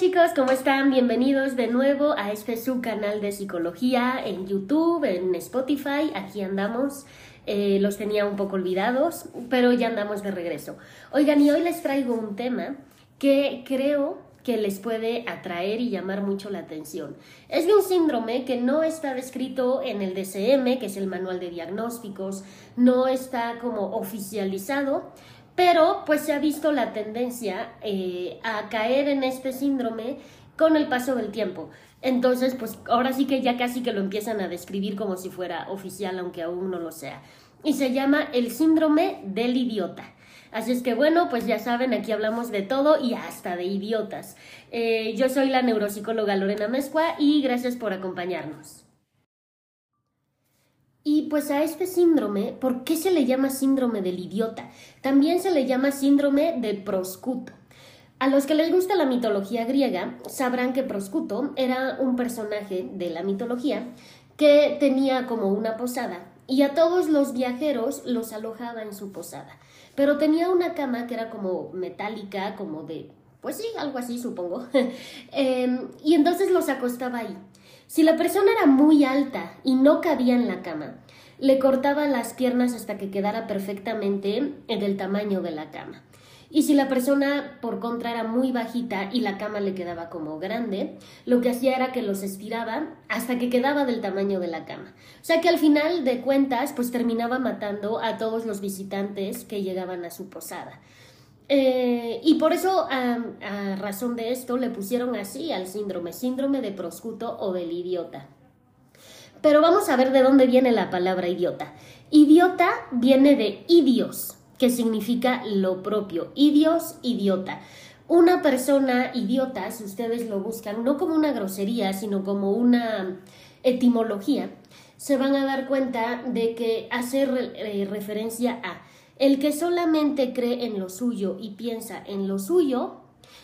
chicos, ¿cómo están? Bienvenidos de nuevo a este su canal de psicología en YouTube, en Spotify. Aquí andamos. Eh, los tenía un poco olvidados, pero ya andamos de regreso. Oigan, y hoy les traigo un tema que creo que les puede atraer y llamar mucho la atención. Es de un síndrome que no está descrito en el DCM, que es el manual de diagnósticos, no está como oficializado, pero pues se ha visto la tendencia eh, a caer en este síndrome con el paso del tiempo. Entonces, pues ahora sí que ya casi que lo empiezan a describir como si fuera oficial, aunque aún no lo sea. Y se llama el síndrome del idiota. Así es que bueno, pues ya saben, aquí hablamos de todo y hasta de idiotas. Eh, yo soy la neuropsicóloga Lorena Mezcua y gracias por acompañarnos. Y pues a este síndrome, ¿por qué se le llama síndrome del idiota? También se le llama síndrome de proscuto. A los que les gusta la mitología griega sabrán que Proscuto era un personaje de la mitología que tenía como una posada y a todos los viajeros los alojaba en su posada. Pero tenía una cama que era como metálica, como de, pues sí, algo así supongo. Em, y entonces los acostaba ahí. Si la persona era muy alta y no cabía en la cama, le cortaba las piernas hasta que quedara perfectamente en el tamaño de la cama. Y si la persona por contra era muy bajita y la cama le quedaba como grande, lo que hacía era que los estiraba hasta que quedaba del tamaño de la cama. O sea que al final de cuentas, pues terminaba matando a todos los visitantes que llegaban a su posada. Eh, y por eso, a, razón de esto, le pusieron así al síndrome, síndrome de proscuto o del idiota. Pero vamos a ver de dónde viene la palabra idiota. Idiota viene de idios, que significa lo propio. Idios, idiota. Una persona idiota, si ustedes lo buscan, no como una grosería, sino como una etimología, se van a dar cuenta de que hace eh, referencia a el que solamente cree en lo suyo y piensa en lo suyo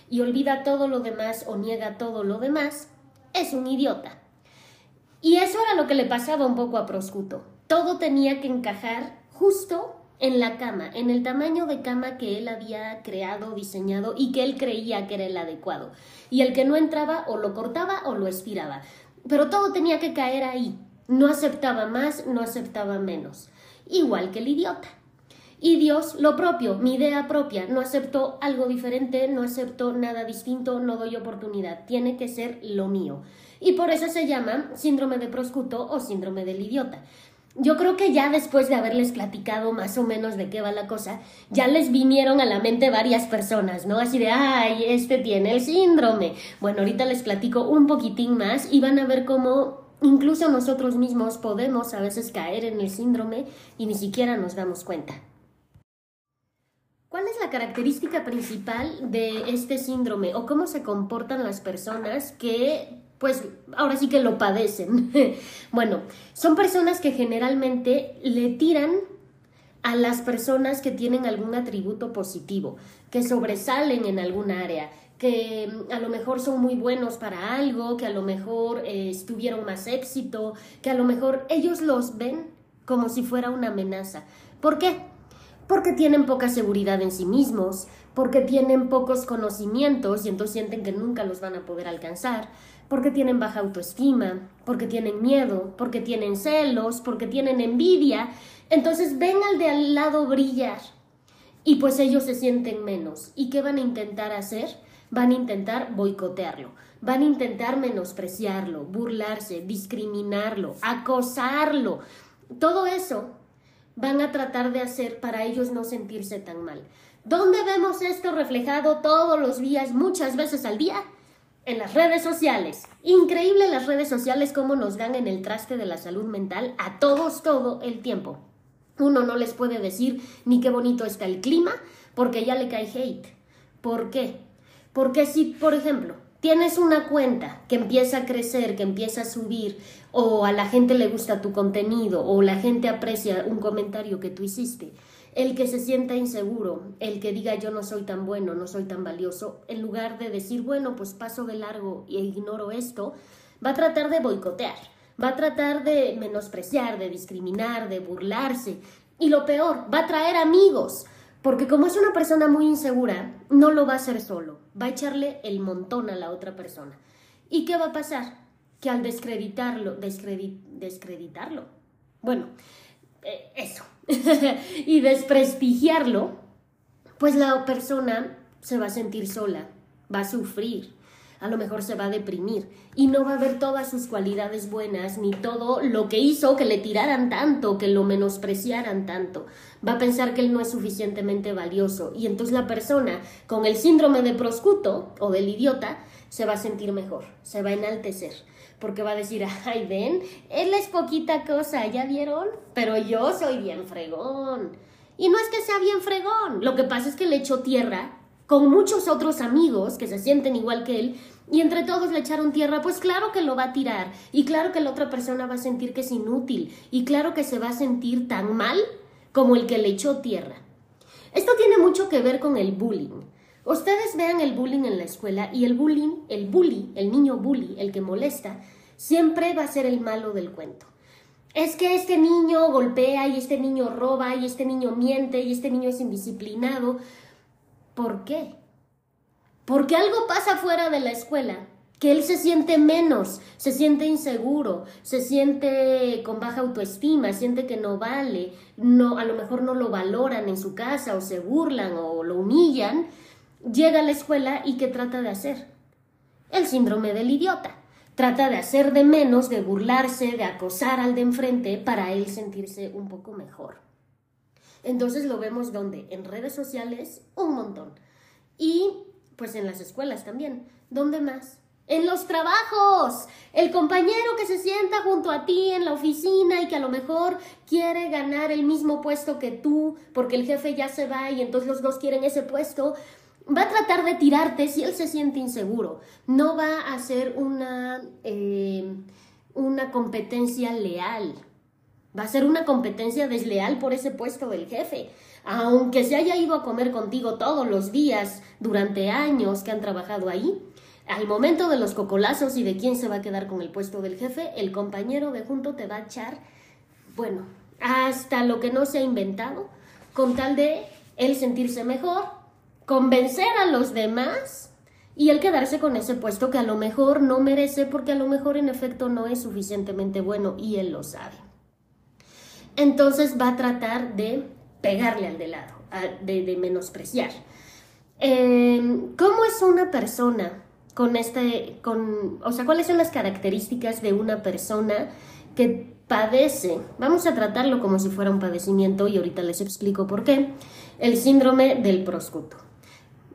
y olvida todo lo demás o niega todo lo demás, es un idiota. Y eso era lo que le pasaba un poco a Proscuto. Todo tenía que encajar justo en la cama, en el tamaño de cama que él había creado, diseñado y que él creía que era el adecuado. Y el que no entraba o lo cortaba o lo estiraba. Pero todo tenía que caer ahí. No aceptaba más, no aceptaba menos. Igual que el idiota. Y Dios lo propio, mi idea propia. No acepto algo diferente, no acepto nada distinto, no doy oportunidad. Tiene que ser lo mío. Y por eso se llama síndrome de proscuto o síndrome del idiota. Yo creo que ya después de haberles platicado más o menos de qué va la cosa, ya les vinieron a la mente varias personas, ¿no? Así de, ay, este tiene el síndrome. Bueno, ahorita les platico un poquitín más y van a ver cómo incluso nosotros mismos podemos a veces caer en el síndrome y ni siquiera nos damos cuenta. ¿Cuál es la característica principal de este síndrome o cómo se comportan las personas que, pues, ahora sí que lo padecen? bueno, son personas que generalmente le tiran a las personas que tienen algún atributo positivo, que sobresalen en alguna área, que mm, a lo mejor son muy buenos para algo, que a lo mejor eh, tuvieron más éxito, que a lo mejor ellos los ven como si fuera una amenaza. ¿Por qué? Porque tienen poca seguridad en sí mismos, porque tienen pocos conocimientos y entonces sienten que nunca los van a poder alcanzar, porque tienen baja autoestima, porque tienen miedo, porque tienen celos, porque tienen envidia, entonces ven al de al lado brillar y pues ellos se sienten menos. ¿Y qué van a intentar hacer? Van a intentar boicotearlo, van a intentar menospreciarlo, burlarse, discriminarlo, acosarlo. Todo eso van a tratar de hacer para ellos no sentirse tan mal. ¿Dónde vemos esto reflejado todos los días, muchas veces al día? En las redes sociales. Increíble las redes sociales cómo nos dan en el traste de la salud mental a todos todo el tiempo. Uno no les puede decir ni qué bonito está el clima porque ya le cae hate. ¿Por qué? Porque si, por ejemplo, tienes una cuenta que empieza a crecer, que empieza a subir, o a la gente le gusta tu contenido, o la gente aprecia un comentario que tú hiciste, el que se sienta inseguro, el que diga yo no soy tan bueno, no soy tan valioso, en lugar de decir, bueno, pues paso de largo e ignoro esto, va a tratar de boicotear, va a tratar de menospreciar, de discriminar, de burlarse, y lo peor, va a traer amigos, Porque como es una persona muy insegura, no lo va a hacer solo, va a echarle el montón a la otra persona. ¿Y qué va a pasar? Que al descreditarlo, descreditarlo, bueno, eh, eso, y desprestigiarlo, pues la persona se va a sentir sola, va a sufrir, a lo mejor se va a deprimir y no va a ver todas sus cualidades buenas ni todo lo que hizo que le tiraran tanto, que lo menospreciaran tanto. Va a pensar que él no es suficientemente valioso y entonces la persona con el síndrome de proscuto o del idiota se va a sentir mejor, se va a enaltecer. Porque va a decir, ay, ven, él es poquita cosa, ¿ya vieron? Pero yo soy bien fregón. Y no es que sea bien fregón, lo que pasa es que le echó tierra con muchos otros amigos que se sienten igual que él y entre todos le echaron tierra, pues claro que lo va a tirar y claro que la otra persona va a sentir que es inútil y claro que se va a sentir tan mal como el que le echó tierra. Esto tiene mucho que ver con el bullying. Ustedes vean el bullying en la escuela y el bullying, el bully, el niño bully, el que molesta, siempre va a ser el malo del cuento. Es que este niño golpea y este niño roba y este niño miente y este niño es indisciplinado. ¿Por qué? Porque algo pasa fuera de la escuela, que él se siente menos, se siente inseguro, se siente con baja autoestima, siente que no vale, no, a lo mejor no lo valoran en su casa o se burlan o lo humillan, llega a la escuela y ¿qué trata de hacer? El síndrome del idiota. Trata de hacer de menos, de burlarse, de acosar al de enfrente para él sentirse un poco mejor. Entonces lo vemos donde? En redes sociales, un montón. Y pues en las escuelas también. ¿Dónde más? En los trabajos. El compañero que se sienta junto a ti en la oficina y que a lo mejor quiere ganar el mismo puesto que tú porque el jefe ya se va y entonces los dos quieren ese puesto, va a tratar de tirarte si él se siente inseguro. No va a hacer una, eh, una competencia leal. Va a ser una competencia desleal por ese puesto del jefe. Aunque se haya ido a comer contigo todos los días durante años que han trabajado ahí, al momento de los cocolazos y de quién se va a quedar con el puesto del jefe, el compañero de junto te va a echar, bueno, hasta lo que no se ha inventado, con tal de él sentirse mejor, convencer a los demás y él quedarse con ese puesto que a lo mejor no merece porque a lo mejor en efecto no es suficientemente bueno y él lo sabe entonces va a tratar de pegarle al de lado, de, menospreciar. Em, ¿Cómo es una persona con este, con, o sea, cuáles son las características de una persona que padece, vamos a tratarlo como si fuera un padecimiento y ahorita les explico por qué, el síndrome del proscuto.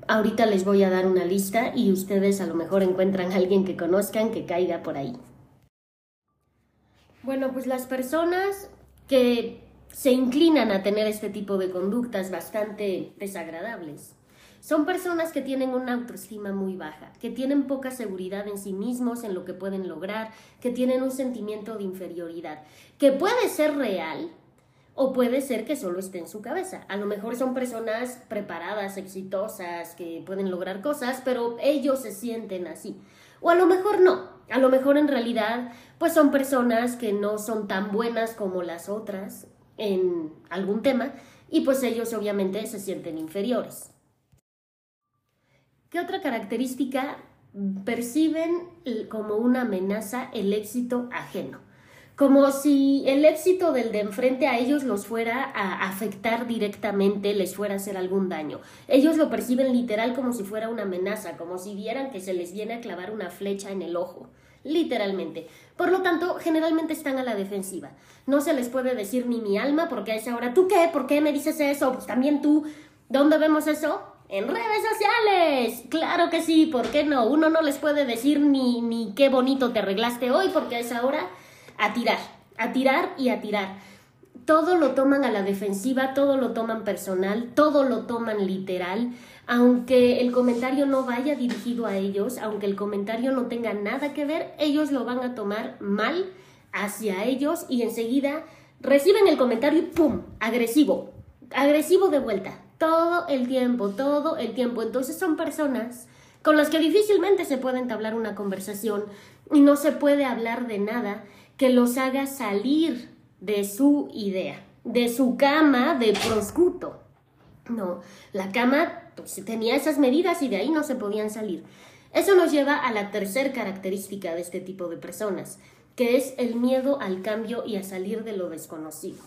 Ahorita les voy a dar una lista y ustedes a lo mejor encuentran a alguien que conozcan que caiga por ahí. Bueno, pues las personas que se inclinan a tener este tipo de conductas bastante desagradables. Son personas que tienen una autoestima muy baja, que tienen poca seguridad en sí mismos, en lo que pueden lograr, que tienen un sentimiento de inferioridad, que puede ser real o puede ser que solo esté en su cabeza. A lo mejor son personas preparadas, exitosas, que pueden lograr cosas, pero ellos se sienten así. O a lo mejor no, a lo mejor en realidad pues son personas que no son tan buenas como las otras en algún tema y pues ellos obviamente se sienten inferiores. ¿Qué otra característica perciben como una amenaza el éxito ajeno? Como si el éxito del de enfrente a ellos los fuera a afectar directamente, les fuera a hacer algún daño. Ellos lo perciben literal como si fuera una amenaza, como si vieran que se les viene a clavar una flecha en el ojo, literalmente. Por lo tanto, generalmente están a la defensiva. No se les puede decir ni mi alma, porque a esa hora, ¿tú qué? ¿Por qué me dices eso? Pues también tú. ¿Dónde vemos eso? En redes sociales. Claro que sí, ¿por qué no? Uno no les puede decir ni, ni qué bonito te arreglaste hoy, porque a esa hora a tirar, a tirar y a tirar. Todo lo toman a la defensiva, todo lo toman personal, todo lo toman literal, aunque el comentario no vaya dirigido a ellos, aunque el comentario no tenga nada que ver, ellos lo van a tomar mal hacia ellos y enseguida reciben el comentario y ¡pum! agresivo, agresivo de vuelta, todo el tiempo, todo el tiempo. Entonces son personas con las que difícilmente se puede entablar una conversación y no se puede hablar de nada que los haga salir de su idea, de su cama de proscuto. No, la cama pues, tenía esas medidas y de ahí no se podían salir. Eso nos lleva a la tercera característica de este tipo de personas, que es el miedo al cambio y a salir de lo desconocido.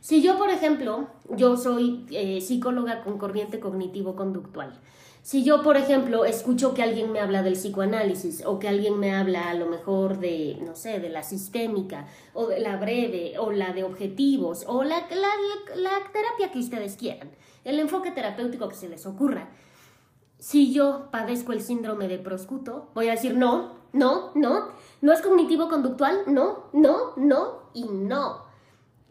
Si yo, por ejemplo, yo soy eh, psicóloga con corriente cognitivo-conductual, si yo, por ejemplo, escucho que alguien me habla del psicoanálisis o que alguien me habla a lo mejor de, no sé, de la sistémica o de la breve o la de objetivos o la, la, la terapia que ustedes quieran, el enfoque terapéutico que se les ocurra, si yo padezco el síndrome de proscuto, voy a decir no, no, no, no es cognitivo conductual, no, no, no y no.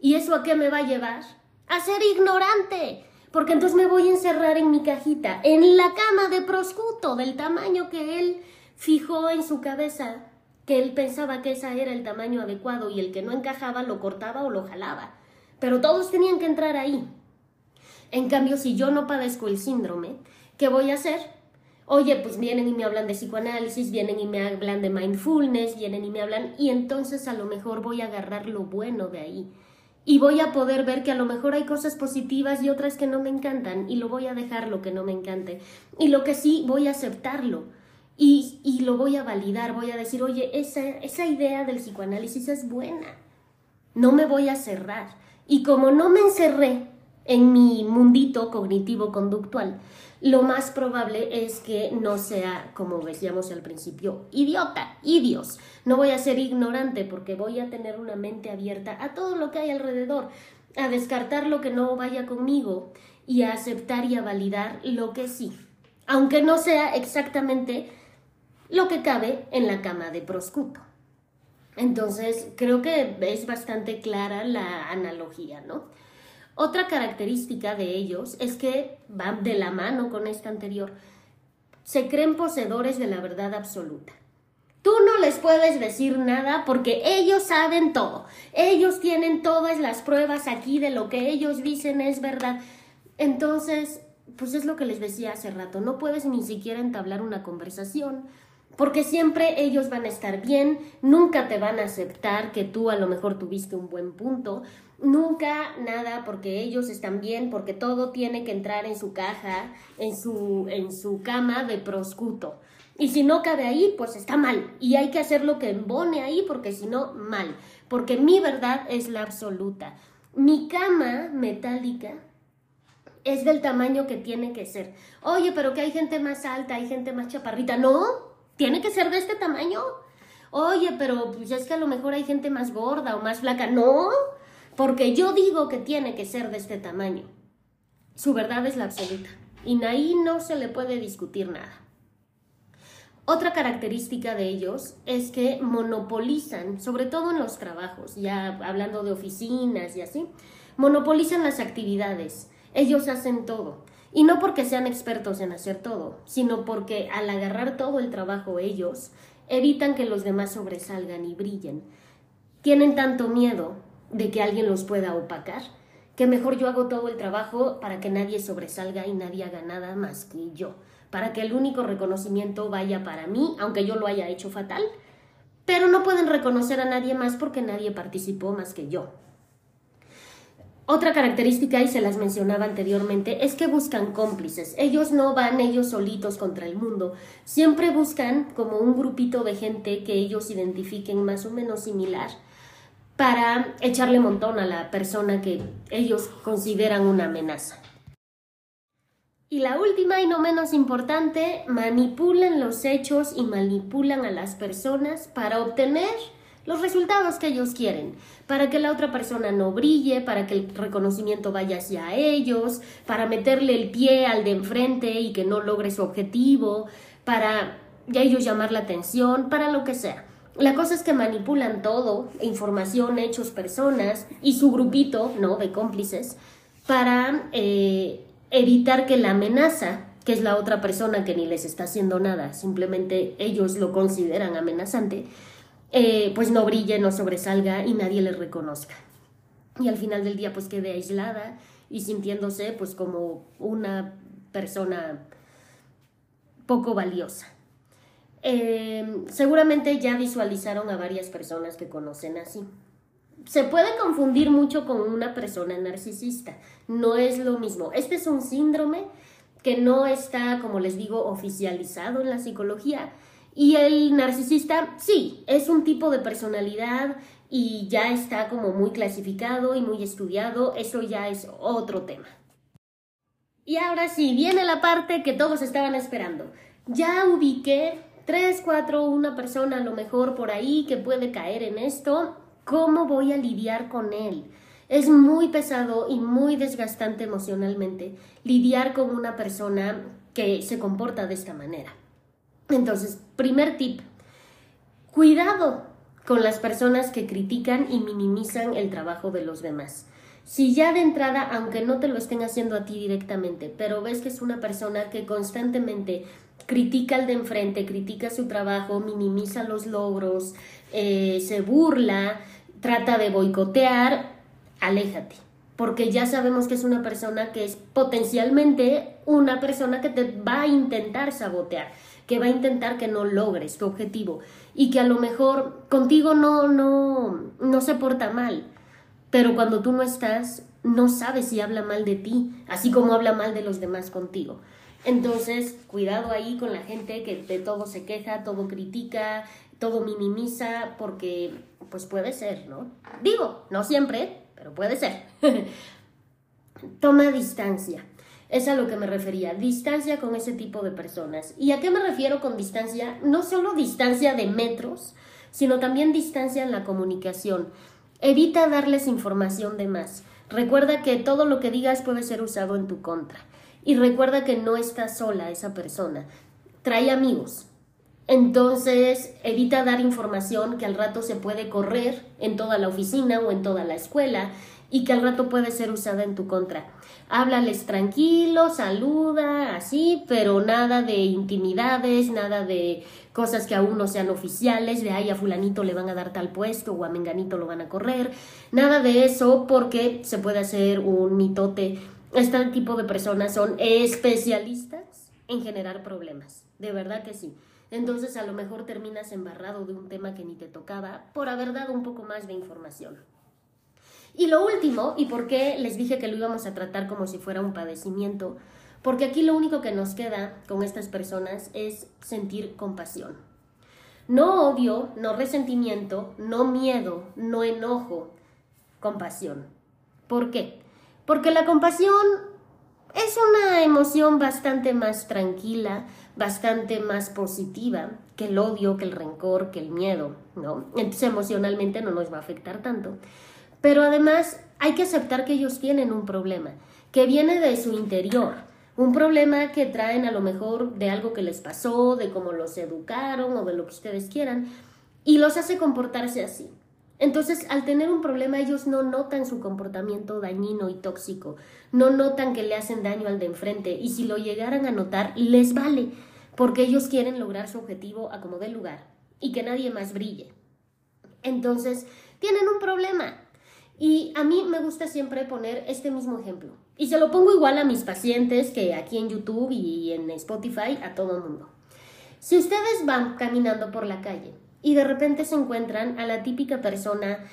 ¿Y eso a qué me va a llevar? A ser ignorante. Porque entonces me voy a encerrar en mi cajita, en la cama de proscuto, del tamaño que él fijó en su cabeza, que él pensaba que ese era el tamaño adecuado y el que no encajaba lo cortaba o lo jalaba. Pero todos tenían que entrar ahí. En cambio, si yo no padezco el síndrome, ¿qué voy a hacer? Oye, pues vienen y me hablan de psicoanálisis, vienen y me hablan de mindfulness, vienen y me hablan, y entonces a lo mejor voy a agarrar lo bueno de ahí. Y voy a poder ver que a lo mejor hay cosas positivas y otras que no me encantan, y lo voy a dejar lo que no me encante. Y lo que sí, voy a aceptarlo. Y, y lo voy a validar, voy a decir, oye, esa, esa idea del psicoanálisis es buena. No me voy a cerrar. Y como no me encerré en mi mundito cognitivo-conductual, lo más probable es que no sea, como decíamos al principio, idiota, idios. No voy a ser ignorante porque voy a tener una mente abierta a todo lo que hay alrededor, a descartar lo que no vaya conmigo y a aceptar y a validar lo que sí, aunque no sea exactamente lo que cabe en la cama de proscuto. Entonces, creo que es bastante clara la analogía, ¿no? Otra característica de ellos es que van de la mano con esta anterior. Se creen poseedores de la verdad absoluta. Tú no les puedes decir nada porque ellos saben todo. Ellos tienen todas las pruebas aquí de lo que ellos dicen es verdad. Entonces, pues es lo que les decía hace rato, no puedes ni siquiera entablar una conversación porque siempre ellos van a estar bien, nunca te van a aceptar que tú a lo mejor tuviste un buen punto, nunca nada porque ellos están bien, porque todo tiene que entrar en su caja, en su, en su cama de proscuto. Y si no cabe ahí, pues está mal. Y hay que hacer lo que embone ahí, porque si no, mal. Porque mi verdad es la absoluta. Mi cama metálica es del tamaño que tiene que ser. Oye, pero que hay gente más alta, hay gente más chaparrita. No, tiene que ser de este tamaño. Oye, pero pues es que a lo mejor hay gente más gorda o más flaca. No, porque yo digo que tiene que ser de este tamaño. Su verdad es la absoluta. Y ahí no se le puede discutir nada. Otra característica de ellos es que monopolizan, sobre todo en los trabajos, ya hablando de oficinas y así, monopolizan las actividades. Ellos hacen todo. Y no porque sean expertos en hacer todo, sino porque al agarrar todo el trabajo ellos, evitan que los demás sobresalgan y brillen. Tienen tanto miedo de que alguien los pueda opacar, que mejor yo hago todo el trabajo para que nadie sobresalga y nadie haga nada más que yo, para que el único reconocimiento vaya para mí, aunque yo lo haya hecho fatal, pero no pueden reconocer a nadie más porque nadie participó más que yo. Otra característica, y se las mencionaba anteriormente, es que buscan cómplices. Ellos no van ellos solitos contra el mundo. Siempre buscan como un grupito de gente que ellos identifiquen más o menos similar para echarle montón a la persona que ellos consideran una amenaza. Y la última y no menos importante, manipulan los hechos y manipulan a las personas para obtener los resultados que ellos quieren, para que la otra persona no brille, para que el reconocimiento vaya hacia ellos, para meterle el pie al de enfrente y que no logre su objetivo, para ya ellos llamar la atención, para lo que sea. La cosa es que manipulan todo, información, hechos, personas y su grupito, ¿no? De cómplices, para eh, evitar que la amenaza, que es la otra persona que ni les está haciendo nada, simplemente ellos lo consideran amenazante, eh, pues no brille, no sobresalga y nadie le reconozca. Y al final del día pues quede aislada y sintiéndose pues como una persona poco valiosa. Eh, seguramente ya visualizaron a varias personas que conocen así. se puede confundir mucho con una persona narcisista. No es lo mismo. Este es un síndrome que no está, como les digo, oficializado en la psicología. Y el narcisista, sí, es un tipo de personalidad y ya está como muy clasificado y muy estudiado. Eso ya es otro tema. Y ahora sí, viene la parte que todos estaban esperando. Ya ubiqué tres, cuatro, una persona a lo mejor por ahí que puede caer en esto. ¿Cómo voy a lidiar con él? Es muy pesado y muy desgastante emocionalmente lidiar con una persona que se comporta de esta manera. Entonces, primer tip, cuidado con las personas que critican y minimizan el trabajo de los demás. Si ya de entrada, aunque no te lo estén haciendo a ti directamente, pero ves que es una persona que constantemente critica al de enfrente, critica su trabajo, minimiza los logros, eh, se burla, trata de boicotear, aléjate. Porque ya sabemos que es una persona que es potencialmente una persona que te va a intentar sabotear, que va a intentar que no logres tu objetivo y que a lo mejor contigo no, no, no se porta mal pero cuando tú no estás, no sabes si habla mal de ti, así como habla mal de los demás contigo. Entonces, cuidado ahí con la gente que de todo se queja, todo critica, todo minimiza, porque pues puede ser, ¿no? Digo, no siempre, pero puede ser. Toma distancia. Es a lo que me refería, distancia con ese tipo de personas. ¿Y a qué me refiero con distancia? No solo distancia de metros, sino también distancia en la comunicación. Evita darles información de más. Recuerda que todo lo que digas puede ser usado en tu contra. Y recuerda que no estás sola esa persona. Trae amigos. Entonces, evita dar información que al rato se puede correr en toda la oficina o en toda la escuela y que al rato puede ser usada en tu contra. Háblales tranquilo, saluda, así, pero nada de intimidades, nada de cosas que aún no sean oficiales, de ay a fulanito le van a dar tal puesto o a menganito lo van a correr, nada de eso porque se puede hacer un mitote. Este tipo de personas son especialistas en generar problemas, de verdad que sí. Entonces a lo mejor terminas embarrado de un tema que ni te tocaba por haber dado un poco más de información. Y lo último, y por qué les dije que lo íbamos a tratar como si fuera un padecimiento, porque aquí lo único que nos queda con estas personas es sentir compasión. No odio, no resentimiento, no miedo, no enojo, compasión. ¿Por qué? Porque la compasión es una emoción bastante más tranquila, bastante más positiva que el odio, que el rencor, que el miedo, ¿no? Entonces emocionalmente no nos va a afectar tanto. Pero además hay que aceptar que ellos tienen un problema, que viene de su interior, un problema que traen a lo mejor de algo que les pasó, de cómo los educaron o de lo que ustedes quieran, y los hace comportarse así. Entonces, al tener un problema, ellos no notan su comportamiento dañino y tóxico, no notan que le hacen daño al de enfrente, y si lo llegaran a notar, les vale, porque ellos quieren lograr su objetivo a como dé lugar y que nadie más brille. Entonces, tienen un problema, y a mí me gusta siempre poner este mismo ejemplo. Y se lo pongo igual a mis pacientes que aquí en YouTube y en Spotify, a todo el mundo. Si ustedes van caminando por la calle y de repente se encuentran a la típica persona,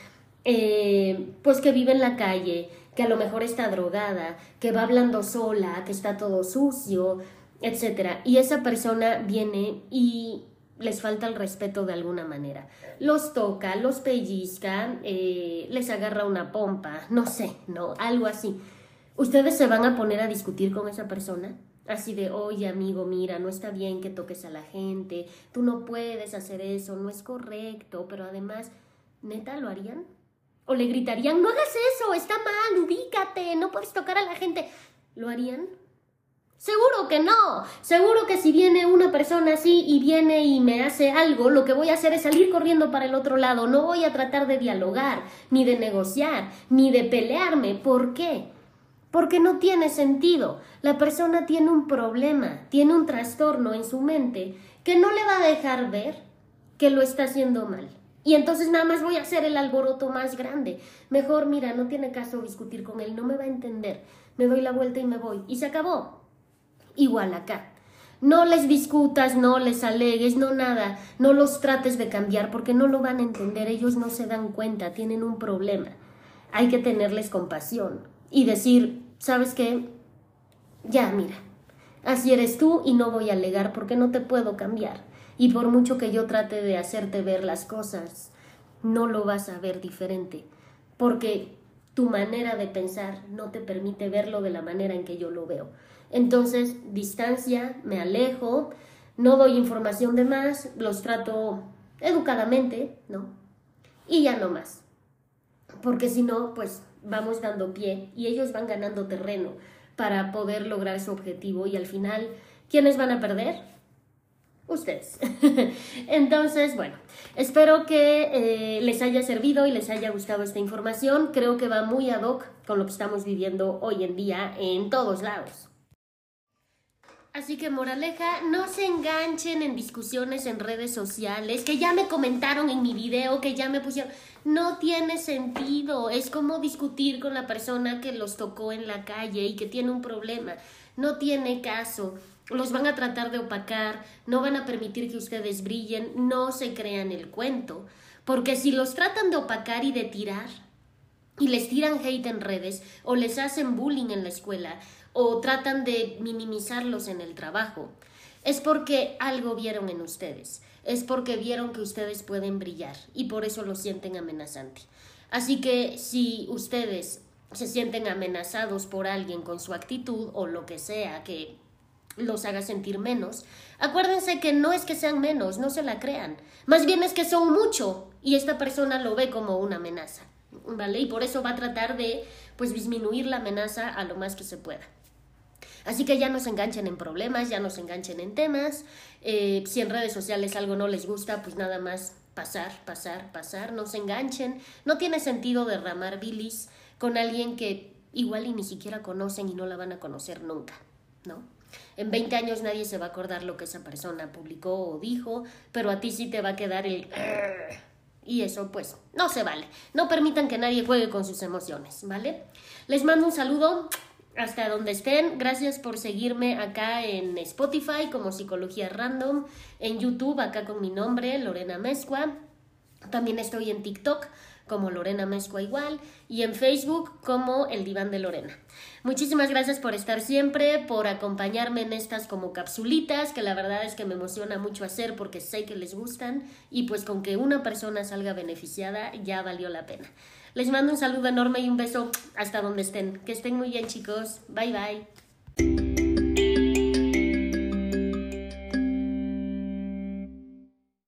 eh, pues que vive en la calle, que a lo mejor está drogada, que va hablando sola, que está todo sucio, etc. Y esa persona viene y les falta el respeto de alguna manera. Los toca, los pellizca, eh, les agarra una pompa, no sé, ¿no? Algo así. ¿Ustedes se van a poner a discutir con esa persona? Así de, oye amigo, mira, no está bien que toques a la gente, tú no puedes hacer eso, no es correcto, pero además, ¿neta lo harían? ¿O le gritarían, no hagas eso, está mal, ubícate, no puedes tocar a la gente? ¿Lo harían? Que no. Seguro que si viene una persona así y viene y me hace algo, lo que voy a hacer es salir corriendo para el otro lado. No voy a tratar de dialogar, ni de negociar, ni de pelearme. ¿Por qué? Porque no tiene sentido. La persona tiene un problema, tiene un trastorno en su mente que no le va a dejar ver que lo está haciendo mal. Y entonces nada más voy a hacer el alboroto más grande. Mejor, mira, no tiene caso discutir con él, no me va a entender. Me doy la vuelta y me voy. Y se acabó. Igual acá. No les discutas, no les alegues, no nada, no los trates de cambiar porque no lo van a entender, ellos no se dan cuenta, tienen un problema. Hay que tenerles compasión y decir, ¿sabes qué? Ya, mira, así eres tú y no voy a alegar porque no te puedo cambiar. Y por mucho que yo trate de hacerte ver las cosas, no lo vas a ver diferente, porque tu manera de pensar no te permite verlo de la manera en que yo lo veo. Entonces, distancia, me alejo, no doy información de más, los trato educadamente, ¿no? Y ya no más. Porque si no, pues vamos dando pie y ellos van ganando terreno para poder lograr su objetivo y al final, ¿quiénes van a perder? Ustedes. Entonces, bueno, espero que eh, les haya servido y les haya gustado esta información. Creo que va muy ad hoc con lo que estamos viviendo hoy en día en todos lados. Así que moraleja, no se enganchen en discusiones en redes sociales, que ya me comentaron en mi video, que ya me pusieron... No tiene sentido, es como discutir con la persona que los tocó en la calle y que tiene un problema. No tiene caso, los van a tratar de opacar, no van a permitir que ustedes brillen, no se crean el cuento, porque si los tratan de opacar y de tirar, y les tiran hate en redes, o les hacen bullying en la escuela, o tratan de minimizarlos en el trabajo, es porque algo vieron en ustedes, es porque vieron que ustedes pueden brillar y por eso lo sienten amenazante. Así que si ustedes se sienten amenazados por alguien con su actitud o lo que sea que los haga sentir menos, acuérdense que no es que sean menos, no se la crean, más bien es que son mucho y esta persona lo ve como una amenaza, ¿vale? Y por eso va a tratar de pues disminuir la amenaza a lo más que se pueda. Así que ya no se enganchen en problemas, ya no se enganchen en temas. Eh, si en redes sociales algo no les gusta, pues nada más pasar, pasar, pasar. No se enganchen. No tiene sentido derramar bilis con alguien que igual y ni siquiera conocen y no la van a conocer nunca, ¿no? En 20 años nadie se va a acordar lo que esa persona publicó o dijo, pero a ti sí te va a quedar el... Y eso pues no se vale. No permitan que nadie juegue con sus emociones, ¿vale? Les mando un saludo hasta donde estén. Gracias por seguirme acá en Spotify como Psicología Random, en YouTube acá con mi nombre, Lorena Mezcua. También estoy en TikTok como Lorena Mezcua igual y en Facebook como El Diván de Lorena. Muchísimas gracias por estar siempre, por acompañarme en estas como capsulitas, que la verdad es que me emociona mucho hacer porque sé que les gustan y pues con que una persona salga beneficiada ya valió la pena. Les mando un saludo enorme y un beso hasta donde estén. Que estén muy bien chicos. Bye bye.